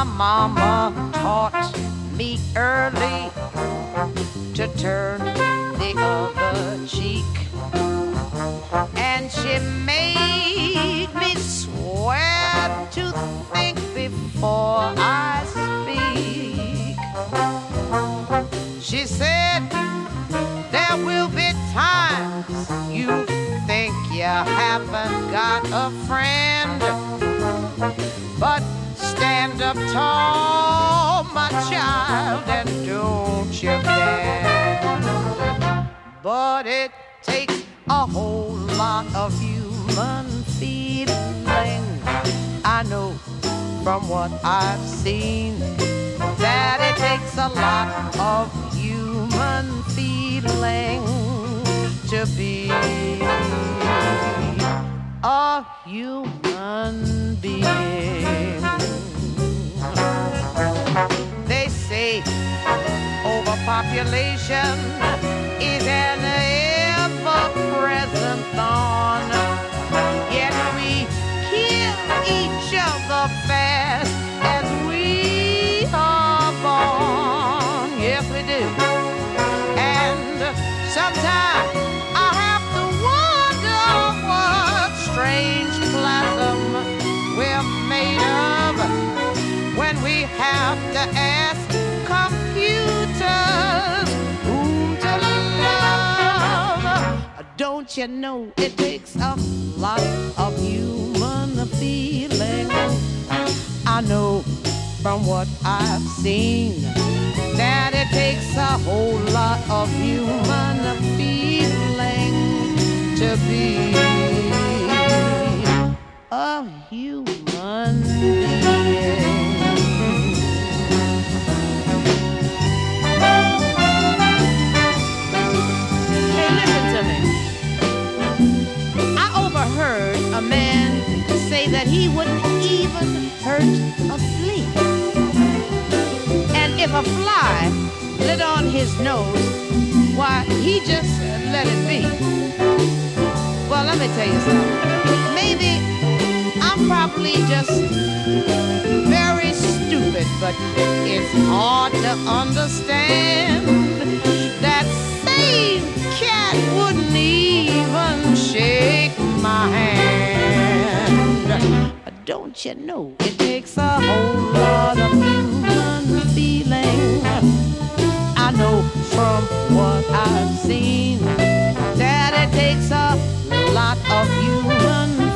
My mama taught me early to turn the other cheek. And she made me swear to think before I speak. She said, There will be times you think you haven't got a friend, up tall, my child, and don't you bend. But it takes a whole lot of human feeling. I know from what I've seen that it takes a lot of human feeling to be a human being. Overpopulation is an ever-present thorn. Yet we kill each other fast as we are born. Yes, we do. And sometimes Don't you know it takes a lot of human feeling? I know from what I've seen that it takes a whole lot of human feeling to be a human that he wouldn't even hurt a flea. And if a fly lit on his nose, why, he just let it be. Well, let me tell you something. Maybe I'm probably just very stupid, but it's hard to understand Don't you know it takes a whole lot of human feeling? I know from what I've seen that it takes a lot of human